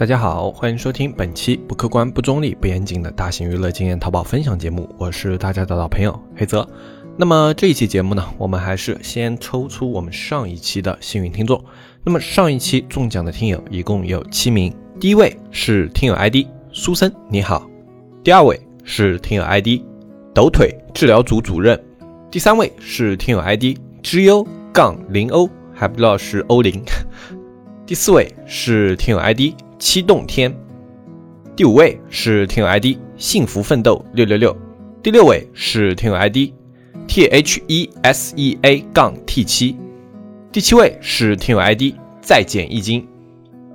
大家好，欢迎收听本期不客观、不中立、不严谨的大型娱乐经验淘宝分享节目，我是大家的老朋友黑泽。那么这一期节目呢，我们还是先抽出我们上一期的幸运听众。那么上一期中奖的听友一共有七名，第一位是听友 ID 苏森，你好；第二位是听友 ID 抖腿治疗组主任；第三位是听友 ID 之优杠零欧，还不知道是欧零；第四位是听友 ID。七洞天，第五位是听友 ID 幸福奋斗六六六，第六位是听友 ID T H E S E A 杠 T 七，第七位是听友 ID 再减一斤。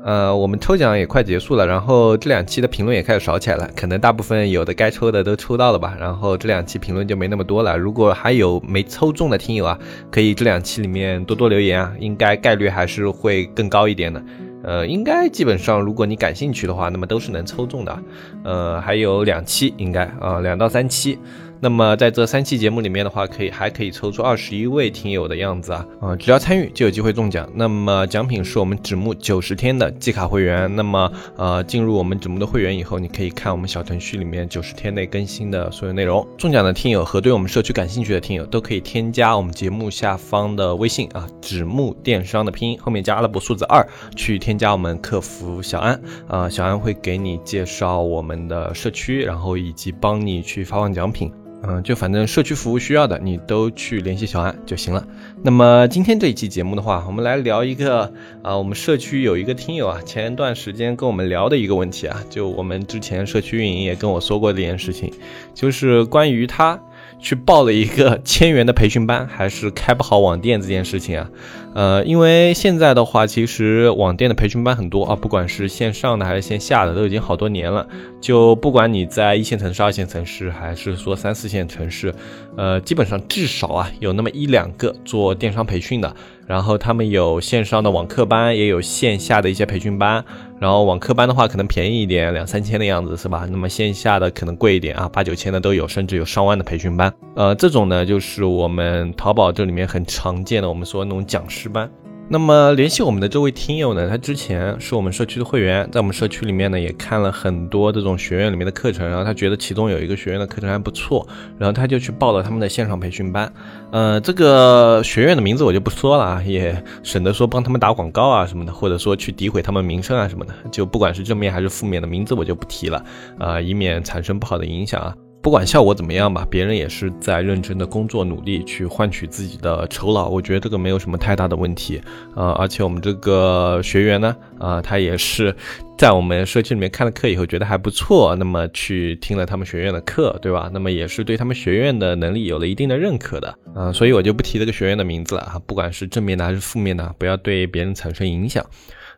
呃，我们抽奖也快结束了，然后这两期的评论也开始少起来了，可能大部分有的该抽的都抽到了吧，然后这两期评论就没那么多了。如果还有没抽中的听友啊，可以这两期里面多多留言啊，应该概率还是会更高一点的。呃，应该基本上，如果你感兴趣的话，那么都是能抽中的。呃，还有两期，应该啊，两到三期。那么在这三期节目里面的话，可以还可以抽出二十一位听友的样子啊啊！只要参与就有机会中奖。那么奖品是我们纸木九十天的季卡会员。那么呃，进入我们纸木的会员以后，你可以看我们小程序里面九十天内更新的所有内容。中奖的听友和对我们社区感兴趣的听友都可以添加我们节目下方的微信啊，纸木电商的拼音后面加阿拉伯数字二，去添加我们客服小安啊，小安会给你介绍我们的社区，然后以及帮你去发放奖品。嗯，就反正社区服务需要的，你都去联系小安就行了。那么今天这一期节目的话，我们来聊一个啊，我们社区有一个听友啊，前一段时间跟我们聊的一个问题啊，就我们之前社区运营也跟我说过这件事情，就是关于他。去报了一个千元的培训班，还是开不好网店这件事情啊？呃，因为现在的话，其实网店的培训班很多啊，不管是线上的还是线下的，都已经好多年了。就不管你在一线城市、二线城市，还是说三四线城市，呃，基本上至少啊，有那么一两个做电商培训的。然后他们有线上的网课班，也有线下的一些培训班。然后网课班的话，可能便宜一点，两三千的样子，是吧？那么线下的可能贵一点啊，八九千的都有，甚至有上万的培训班。呃，这种呢，就是我们淘宝这里面很常见的，我们说那种讲师班。那么联系我们的这位听友呢，他之前是我们社区的会员，在我们社区里面呢也看了很多这种学院里面的课程，然后他觉得其中有一个学院的课程还不错，然后他就去报了他们的线上培训班。呃，这个学院的名字我就不说了啊，也省得说帮他们打广告啊什么的，或者说去诋毁他们名声啊什么的，就不管是正面还是负面的名字我就不提了啊，以免产生不好的影响啊。不管效果怎么样吧，别人也是在认真的工作努力去换取自己的酬劳，我觉得这个没有什么太大的问题啊。而且我们这个学员呢，啊，他也是在我们社区里面看了课以后觉得还不错，那么去听了他们学院的课，对吧？那么也是对他们学院的能力有了一定的认可的啊。所以我就不提这个学院的名字了啊，不管是正面的还是负面的，不要对别人产生影响。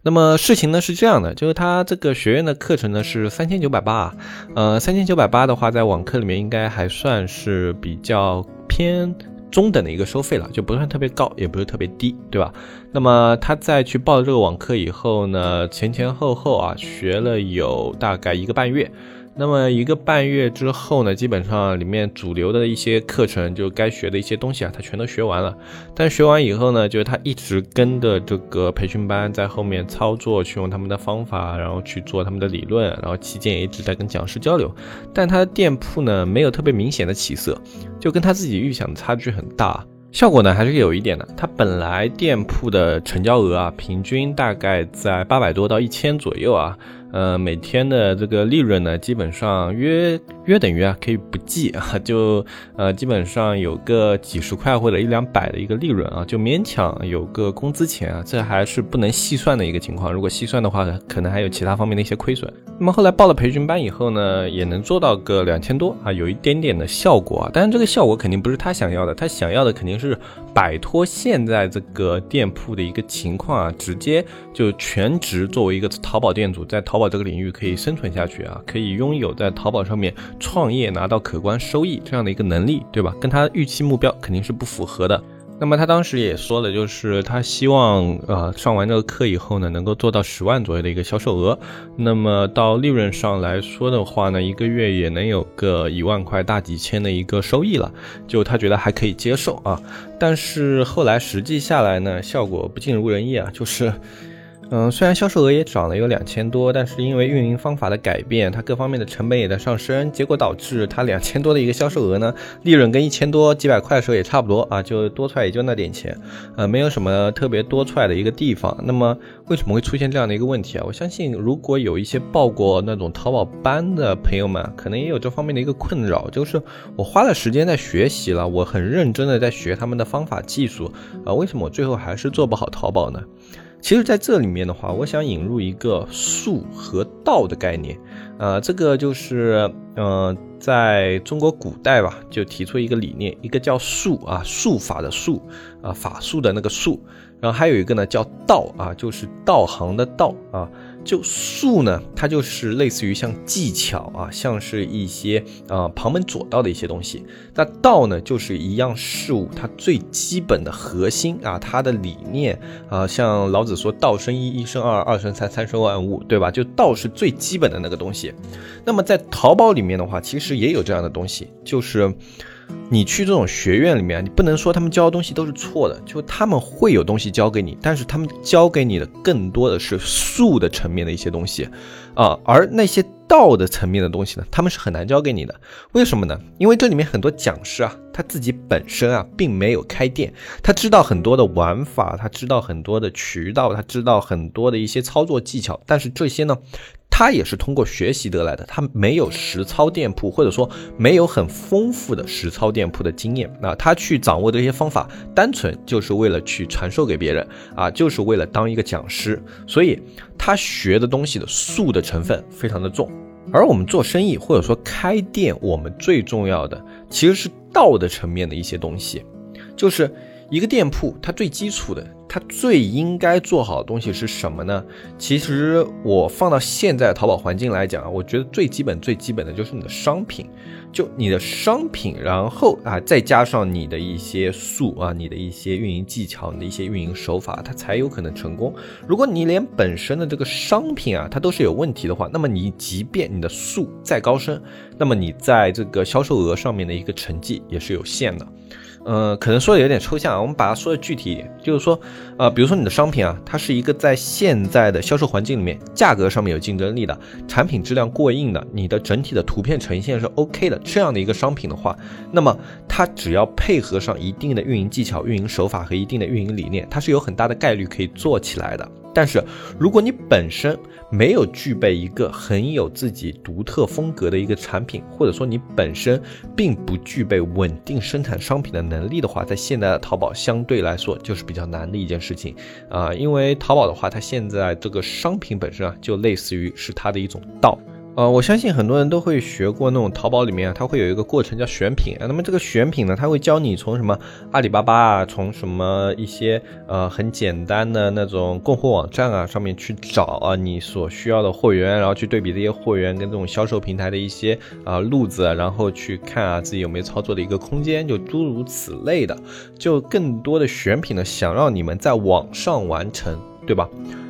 那么事情呢是这样的，就是他这个学院的课程呢是三千九百八，呃，三千九百八的话，在网课里面应该还算是比较偏中等的一个收费了，就不算特别高，也不是特别低，对吧？那么他在去报了这个网课以后呢，前前后后啊学了有大概一个半月。那么一个半月之后呢，基本上里面主流的一些课程，就该学的一些东西啊，他全都学完了。但学完以后呢，就是他一直跟着这个培训班在后面操作，去用他们的方法，然后去做他们的理论，然后期间也一直在跟讲师交流。但他的店铺呢，没有特别明显的起色，就跟他自己预想的差距很大。效果呢，还是有一点的。他本来店铺的成交额啊，平均大概在八百多到一千左右啊。呃，每天的这个利润呢，基本上约约等于啊，可以不计啊，就呃，基本上有个几十块或者一两百的一个利润啊，就勉强有个工资钱啊，这还是不能细算的一个情况。如果细算的话，可能还有其他方面的一些亏损。那么后来报了培训班以后呢，也能做到个两千多啊，有一点点的效果啊。但是这个效果肯定不是他想要的，他想要的肯定是摆脱现在这个店铺的一个情况啊，直接就全职作为一个淘宝店主，在淘。淘宝这个领域可以生存下去啊，可以拥有在淘宝上面创业拿到可观收益这样的一个能力，对吧？跟他预期目标肯定是不符合的。那么他当时也说了，就是他希望呃上完这个课以后呢，能够做到十万左右的一个销售额。那么到利润上来说的话呢，一个月也能有个一万块大几千的一个收益了，就他觉得还可以接受啊。但是后来实际下来呢，效果不尽如人意啊，就是。嗯，虽然销售额也涨了有两千多，但是因为运营方法的改变，它各方面的成本也在上升，结果导致它两千多的一个销售额呢，利润跟一千多几百块的时候也差不多啊，就多出来也就那点钱，呃，没有什么特别多出来的一个地方。那么为什么会出现这样的一个问题啊？我相信如果有一些报过那种淘宝班的朋友们，可能也有这方面的一个困扰，就是我花了时间在学习了，我很认真的在学他们的方法技术啊，为什么我最后还是做不好淘宝呢？其实，在这里面的话，我想引入一个术和道的概念，呃，这个就是，呃，在中国古代吧，就提出一个理念，一个叫术啊，术法的术啊，法术的那个术，然后还有一个呢叫道啊，就是道行的道啊。就术呢，它就是类似于像技巧啊，像是一些啊旁门左道的一些东西。那道呢，就是一样事物它最基本的核心啊，它的理念啊，像老子说道生一，一生二，二生三，三生万物，对吧？就道是最基本的那个东西。那么在淘宝里面的话，其实也有这样的东西，就是。你去这种学院里面，你不能说他们教的东西都是错的，就他们会有东西教给你，但是他们教给你的更多的是术的层面的一些东西，啊，而那些道的层面的东西呢，他们是很难教给你的。为什么呢？因为这里面很多讲师啊，他自己本身啊，并没有开店，他知道很多的玩法，他知道很多的渠道，他知道很多的一些操作技巧，但是这些呢？他也是通过学习得来的，他没有实操店铺，或者说没有很丰富的实操店铺的经验。那他去掌握这些方法，单纯就是为了去传授给别人啊，就是为了当一个讲师。所以他学的东西的术的成分非常的重。而我们做生意或者说开店，我们最重要的其实是道的层面的一些东西，就是一个店铺它最基础的。它最应该做好的东西是什么呢？其实我放到现在淘宝环境来讲啊，我觉得最基本、最基本的就是你的商品，就你的商品，然后啊再加上你的一些术啊，你的一些运营技巧，你的一些运营手法，它才有可能成功。如果你连本身的这个商品啊，它都是有问题的话，那么你即便你的术再高深，那么你在这个销售额上面的一个成绩也是有限的。呃，可能说的有点抽象啊，我们把它说的具体一点，就是说，呃，比如说你的商品啊，它是一个在现在的销售环境里面，价格上面有竞争力的，产品质量过硬的，你的整体的图片呈现是 OK 的，这样的一个商品的话，那么它只要配合上一定的运营技巧、运营手法和一定的运营理念，它是有很大的概率可以做起来的。但是，如果你本身没有具备一个很有自己独特风格的一个产品，或者说你本身并不具备稳定生产商品的能力的话，在现在的淘宝相对来说就是比较难的一件事情啊，因为淘宝的话，它现在这个商品本身啊，就类似于是它的一种道。呃，我相信很多人都会学过那种淘宝里面，它会有一个过程叫选品。那么这个选品呢，它会教你从什么阿里巴巴啊，从什么一些呃很简单的那种供货网站啊上面去找啊你所需要的货源，然后去对比这些货源跟这种销售平台的一些啊路子，然后去看啊自己有没有操作的一个空间，就诸如此类的，就更多的选品呢，想让你们在网上完成，对吧？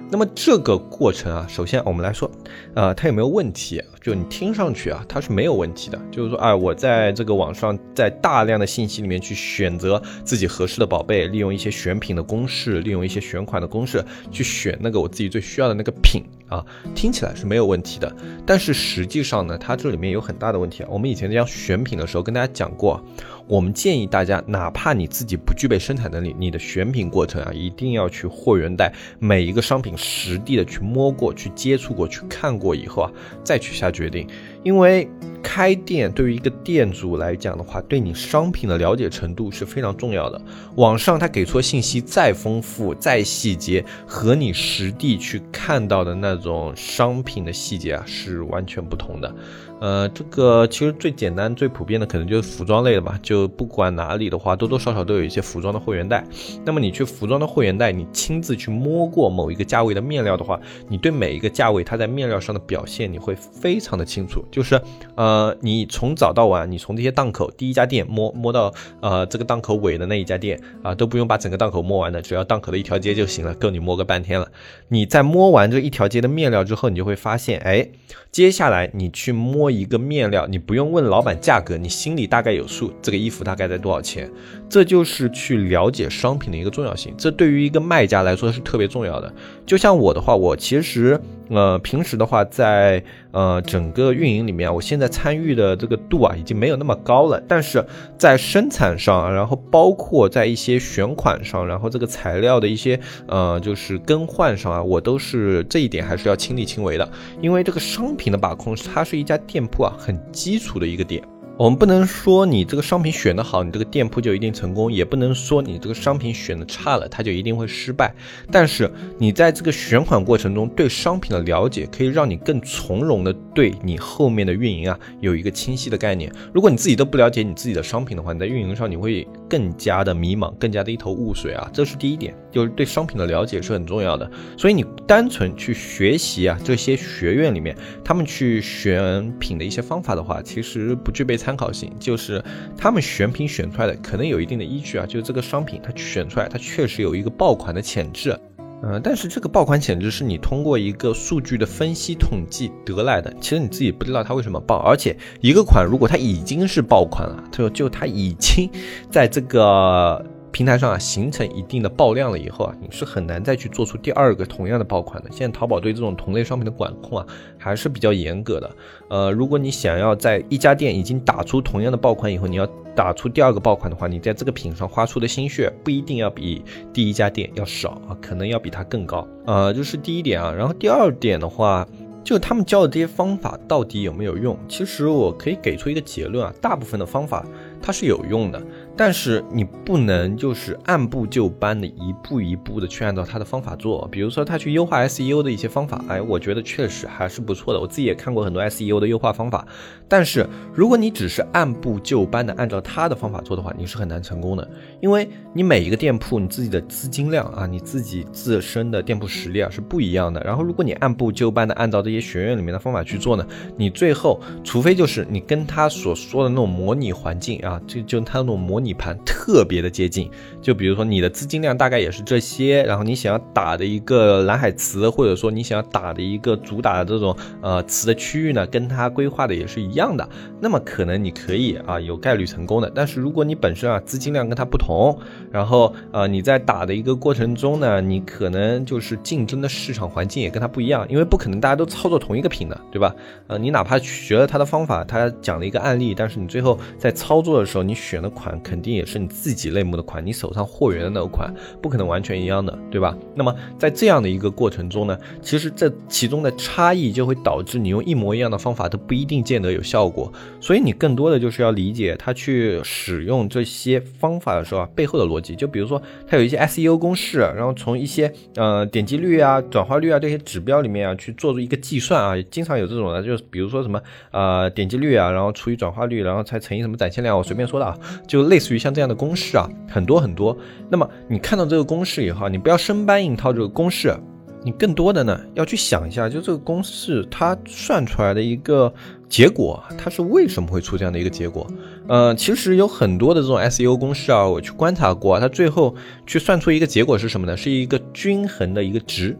那么这个过程啊，首先我们来说，呃，它有没有问题？就你听上去啊，它是没有问题的。就是说，哎，我在这个网上，在大量的信息里面去选择自己合适的宝贝，利用一些选品的公式，利用一些选款的公式去选那个我自己最需要的那个品啊，听起来是没有问题的。但是实际上呢，它这里面有很大的问题。我们以前讲选品的时候跟大家讲过。我们建议大家，哪怕你自己不具备生产能力，你的选品过程啊，一定要去货源带每一个商品实地的去摸过去、接触过去、看过以后啊，再去下决定。因为开店对于一个店主来讲的话，对你商品的了解程度是非常重要的。网上他给出信息再丰富、再细节，和你实地去看到的那种商品的细节啊，是完全不同的。呃，这个其实最简单、最普遍的可能就是服装类的吧。就不管哪里的话，多多少少都有一些服装的货源带。那么你去服装的货源带，你亲自去摸过某一个价位的面料的话，你对每一个价位它在面料上的表现，你会非常的清楚。就是，呃。你从早到晚，你从这些档口第一家店摸摸到呃这个档口尾的那一家店啊，都不用把整个档口摸完的，只要档口的一条街就行了，够你摸个半天了。你在摸完这一条街的面料之后，你就会发现，哎，接下来你去摸一个面料，你不用问老板价格，你心里大概有数，这个衣服大概在多少钱。这就是去了解商品的一个重要性，这对于一个卖家来说是特别重要的。就像我的话，我其实。呃，平时的话，在呃整个运营里面，我现在参与的这个度啊，已经没有那么高了。但是在生产上，然后包括在一些选款上，然后这个材料的一些呃就是更换上啊，我都是这一点还是要亲力亲为的。因为这个商品的把控，它是一家店铺啊很基础的一个点。我们不能说你这个商品选的好，你这个店铺就一定成功；也不能说你这个商品选的差了，它就一定会失败。但是你在这个选款过程中对商品的了解，可以让你更从容的对你后面的运营啊有一个清晰的概念。如果你自己都不了解你自己的商品的话，你在运营上你会更加的迷茫，更加的一头雾水啊。这是第一点，就是对商品的了解是很重要的。所以你单纯去学习啊这些学院里面他们去选品的一些方法的话，其实不具备。参考性就是他们选品选出来的可能有一定的依据啊，就是这个商品它选出来它确实有一个爆款的潜质，嗯，但是这个爆款潜质是你通过一个数据的分析统计得来的，其实你自己不知道它为什么爆，而且一个款如果它已经是爆款了，就就它已经在这个。平台上啊形成一定的爆量了以后啊，你是很难再去做出第二个同样的爆款的。现在淘宝对这种同类商品的管控啊还是比较严格的。呃，如果你想要在一家店已经打出同样的爆款以后，你要打出第二个爆款的话，你在这个品上花出的心血不一定要比第一家店要少啊，可能要比它更高。呃，这是第一点啊。然后第二点的话，就他们教的这些方法到底有没有用？其实我可以给出一个结论啊，大部分的方法它是有用的。但是你不能就是按部就班的一步一步的去按照他的方法做，比如说他去优化 SEO 的一些方法，哎，我觉得确实还是不错的。我自己也看过很多 SEO 的优化方法，但是如果你只是按部就班的按照他的方法做的话，你是很难成功的，因为你每一个店铺你自己的资金量啊，你自己自身的店铺实力啊是不一样的。然后如果你按部就班的按照这些学院里面的方法去做呢，你最后除非就是你跟他所说的那种模拟环境啊，就就他那种模拟。底盘特别的接近，就比如说你的资金量大概也是这些，然后你想要打的一个蓝海词，或者说你想要打的一个主打的这种呃词的区域呢，跟它规划的也是一样的，那么可能你可以啊有概率成功的。但是如果你本身啊资金量跟它不同，然后呃你在打的一个过程中呢，你可能就是竞争的市场环境也跟它不一样，因为不可能大家都操作同一个品的，对吧？呃，你哪怕学了他的方法，他讲了一个案例，但是你最后在操作的时候，你选的款肯。肯定也是你自己类目的款，你手上货源的那个款不可能完全一样的，对吧？那么在这样的一个过程中呢，其实这其中的差异就会导致你用一模一样的方法都不一定见得有效果。所以你更多的就是要理解他去使用这些方法的时候啊背后的逻辑。就比如说他有一些 SEO 公式，然后从一些呃点击率啊、转化率啊这些指标里面啊去做出一个计算啊，经常有这种的，就是比如说什么呃点击率啊，然后除以转化率，然后才乘以什么展现量，我随便说的啊，就类似。于像这样的公式啊，很多很多。那么你看到这个公式以后，你不要生搬硬套这个公式，你更多的呢要去想一下，就这个公式它算出来的一个结果，它是为什么会出这样的一个结果？呃，其实有很多的这种 SEO 公式啊，我去观察过，它最后去算出一个结果是什么呢？是一个均衡的一个值。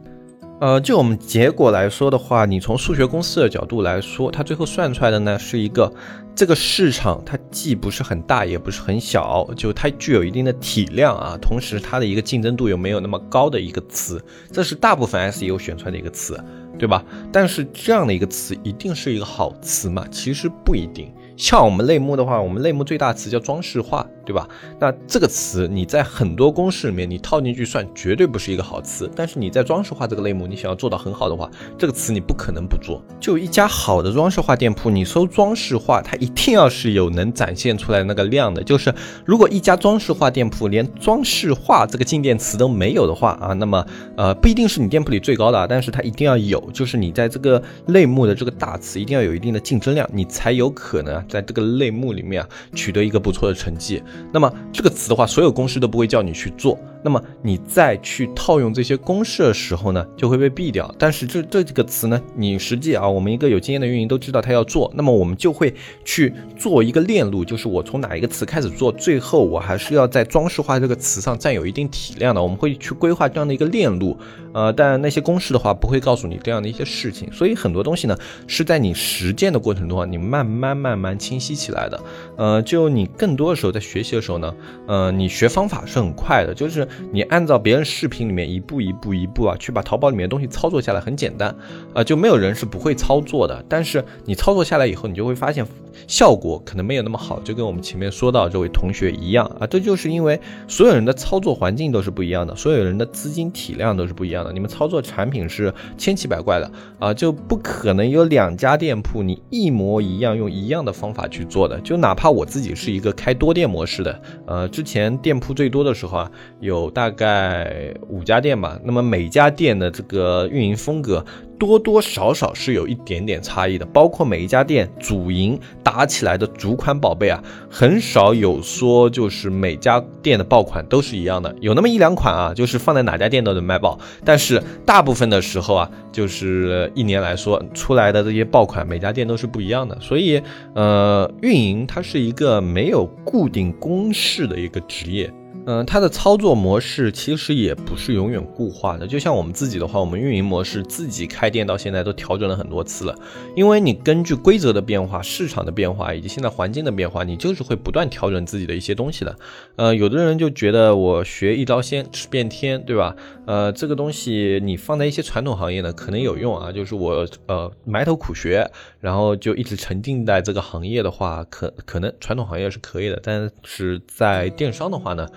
呃，就我们结果来说的话，你从数学公式的角度来说，它最后算出来的呢是一个这个市场它既不是很大也不是很小，就它具有一定的体量啊，同时它的一个竞争度又没有那么高的一个词，这是大部分 SEO 选出来的一个词，对吧？但是这样的一个词一定是一个好词嘛？其实不一定。像我们类目的话，我们类目最大词叫装饰化，对吧？那这个词你在很多公式里面你套进去算，绝对不是一个好词。但是你在装饰化这个类目，你想要做到很好的话，这个词你不可能不做。就一家好的装饰化店铺，你搜装饰化，它一定要是有能展现出来那个量的。就是如果一家装饰化店铺连装饰化这个进店词都没有的话啊，那么呃不一定是你店铺里最高的，但是它一定要有，就是你在这个类目的这个大词一定要有一定的竞争量，你才有可能。在这个类目里面啊，取得一个不错的成绩。那么这个词的话，所有公司都不会叫你去做那么你再去套用这些公式的时候呢，就会被毙掉。但是这这几个词呢，你实际啊，我们一个有经验的运营都知道它要做，那么我们就会去做一个链路，就是我从哪一个词开始做，最后我还是要在装饰化这个词上占有一定体量的，我们会去规划这样的一个链路。呃，但那些公式的话不会告诉你这样的一些事情，所以很多东西呢是在你实践的过程中啊，你慢慢慢慢清晰起来的。呃，就你更多的时候在学习的时候呢，呃，你学方法是很快的，就是你按照别人视频里面一步一步一步啊，去把淘宝里面的东西操作下来，很简单，啊，就没有人是不会操作的。但是你操作下来以后，你就会发现效果可能没有那么好，就跟我们前面说到这位同学一样啊，这就是因为所有人的操作环境都是不一样的，所有人的资金体量都是不一样的。你们操作产品是千奇百怪的啊，就不可能有两家店铺你一模一样用一样的方法去做的。就哪怕我自己是一个开多店模式的，呃，之前店铺最多的时候啊，有大概五家店吧，那么每家店的这个运营风格。多多少少是有一点点差异的，包括每一家店主营打起来的主款宝贝啊，很少有说就是每家店的爆款都是一样的，有那么一两款啊，就是放在哪家店都能卖爆，但是大部分的时候啊，就是一年来说出来的这些爆款，每家店都是不一样的，所以呃，运营它是一个没有固定公式的一个职业。嗯，它的操作模式其实也不是永远固化的。就像我们自己的话，我们运营模式自己开店到现在都调整了很多次了。因为你根据规则的变化、市场的变化以及现在环境的变化，你就是会不断调整自己的一些东西的。呃，有的人就觉得我学一招鲜吃遍天，对吧？呃，这个东西你放在一些传统行业呢，可能有用啊。就是我呃埋头苦学，然后就一直沉浸在这个行业的话，可可能传统行业是可以的。但是在电商的话呢？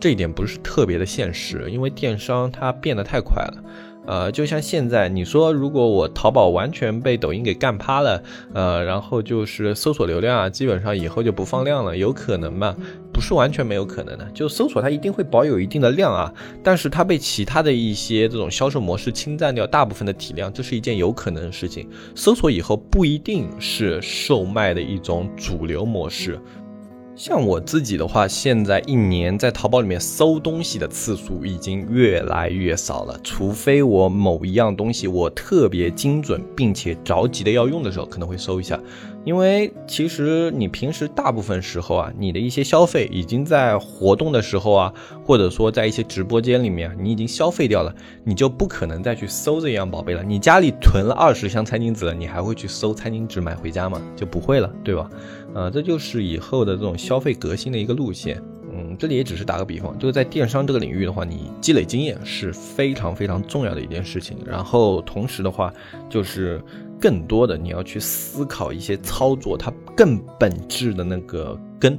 这一点不是特别的现实，因为电商它变得太快了。呃，就像现在你说，如果我淘宝完全被抖音给干趴了，呃，然后就是搜索流量啊，基本上以后就不放量了，有可能吗？不是完全没有可能的，就搜索它一定会保有一定的量啊，但是它被其他的一些这种销售模式侵占掉大部分的体量，这是一件有可能的事情。搜索以后不一定是售卖的一种主流模式。像我自己的话，现在一年在淘宝里面搜东西的次数已经越来越少了，除非我某一样东西我特别精准，并且着急的要用的时候，可能会搜一下。因为其实你平时大部分时候啊，你的一些消费已经在活动的时候啊，或者说在一些直播间里面，你已经消费掉了，你就不可能再去搜这样宝贝了。你家里囤了二十箱餐巾纸了，你还会去搜餐巾纸买回家吗？就不会了，对吧？呃，这就是以后的这种消费革新的一个路线。嗯，这里也只是打个比方，就是在电商这个领域的话，你积累经验是非常非常重要的一件事情。然后同时的话，就是更多的你要去思考一些操作它更本质的那个根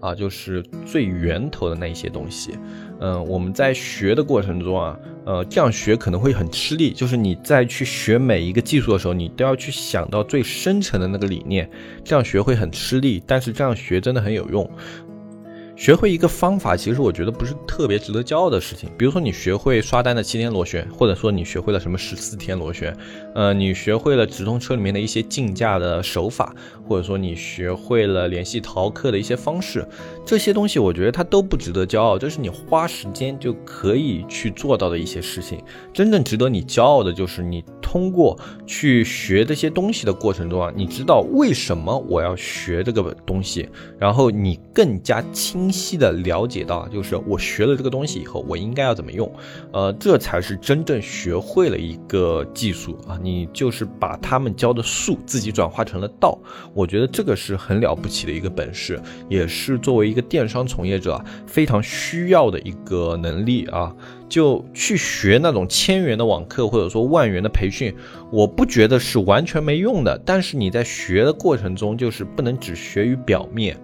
啊，就是最源头的那一些东西。嗯，我们在学的过程中啊，呃，这样学可能会很吃力。就是你在去学每一个技术的时候，你都要去想到最深层的那个理念，这样学会很吃力，但是这样学真的很有用。学会一个方法，其实我觉得不是特别值得骄傲的事情。比如说你学会刷单的七天螺旋，或者说你学会了什么十四天螺旋，呃，你学会了直通车里面的一些竞价的手法，或者说你学会了联系淘客的一些方式，这些东西我觉得它都不值得骄傲，这是你花时间就可以去做到的一些事情。真正值得你骄傲的就是你通过去学这些东西的过程中啊，你知道为什么我要学这个东西，然后你更加清。晰的了解到，就是我学了这个东西以后，我应该要怎么用，呃，这才是真正学会了一个技术啊！你就是把他们教的术自己转化成了道，我觉得这个是很了不起的一个本事，也是作为一个电商从业者非常需要的一个能力啊！就去学那种千元的网课或者说万元的培训，我不觉得是完全没用的，但是你在学的过程中，就是不能只学于表面。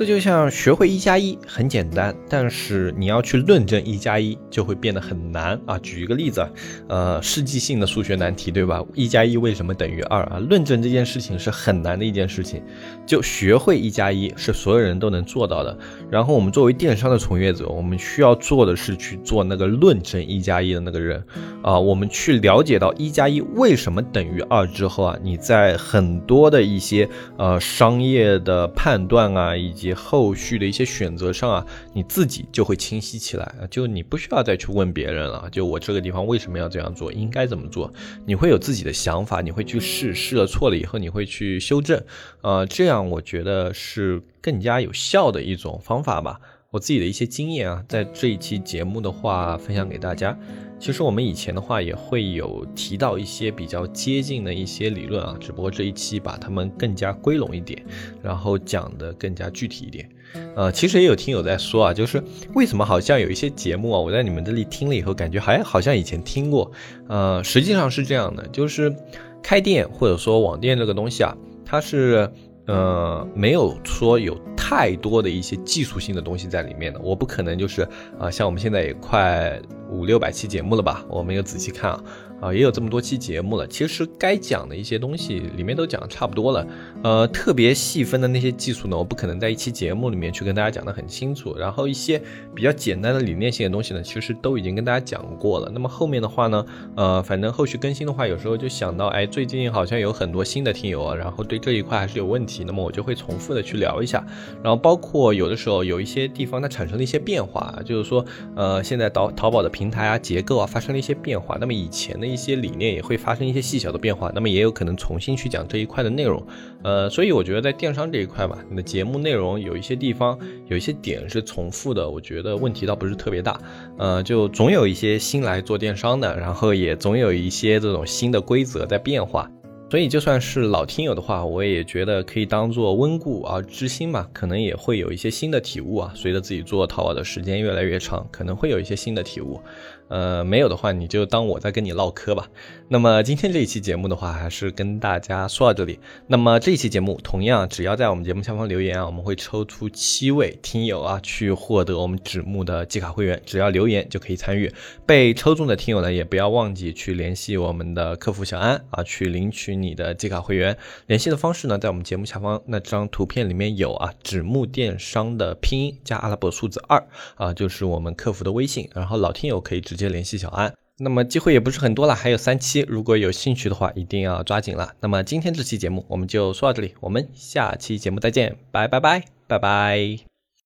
这就像学会一加一很简单，但是你要去论证一加一就会变得很难啊！举一个例子，呃，世纪性的数学难题，对吧？一加一为什么等于二啊？论证这件事情是很难的一件事情，就学会一加一是所有人都能做到的。然后我们作为电商的从业者，我们需要做的是去做那个论证一加一的那个人啊。我们去了解到一加一为什么等于二之后啊，你在很多的一些呃商业的判断啊，以及后续的一些选择上啊，你自己就会清晰起来，就你不需要再去问别人了。就我这个地方为什么要这样做，应该怎么做，你会有自己的想法，你会去试，试了错了以后你会去修正，呃，这样我觉得是更加有效的一种方法吧。我自己的一些经验啊，在这一期节目的话分享给大家。其实我们以前的话也会有提到一些比较接近的一些理论啊，只不过这一期把它们更加归拢一点，然后讲的更加具体一点。呃，其实也有听友在说啊，就是为什么好像有一些节目啊，我在你们这里听了以后，感觉还好像以前听过。呃，实际上是这样的，就是开店或者说网店这个东西啊，它是。呃，没有说有太多的一些技术性的东西在里面的，我不可能就是啊，像我们现在也快五六百期节目了吧，我没有仔细看啊。啊，也有这么多期节目了，其实该讲的一些东西里面都讲的差不多了。呃，特别细分的那些技术呢，我不可能在一期节目里面去跟大家讲的很清楚。然后一些比较简单的理念性的东西呢，其实都已经跟大家讲过了。那么后面的话呢，呃，反正后续更新的话，有时候就想到，哎，最近好像有很多新的听友啊，然后对这一块还是有问题，那么我就会重复的去聊一下。然后包括有的时候有一些地方它产生了一些变化，就是说，呃，现在淘淘宝的平台啊、结构啊发生了一些变化，那么以前的。一些理念也会发生一些细小的变化，那么也有可能重新去讲这一块的内容，呃，所以我觉得在电商这一块吧，你的节目内容有一些地方有一些点是重复的，我觉得问题倒不是特别大，呃，就总有一些新来做电商的，然后也总有一些这种新的规则在变化。所以就算是老听友的话，我也觉得可以当做温故而知新嘛，可能也会有一些新的体悟啊。随着自己做淘宝的时间越来越长，可能会有一些新的体悟。呃，没有的话，你就当我在跟你唠嗑吧。那么今天这一期节目的话，还是跟大家说到这里。那么这一期节目，同样只要在我们节目下方留言啊，我们会抽出七位听友啊，去获得我们纸木的季卡会员。只要留言就可以参与。被抽中的听友呢，也不要忘记去联系我们的客服小安啊，去领取你的季卡会员。联系的方式呢，在我们节目下方那张图片里面有啊，纸木电商的拼音加阿拉伯数字二啊，就是我们客服的微信。然后老听友可以直。接联系小安，那么机会也不是很多了，还有三期，如果有兴趣的话，一定要抓紧了。那么今天这期节目我们就说到这里，我们下期节目再见，拜拜拜拜拜。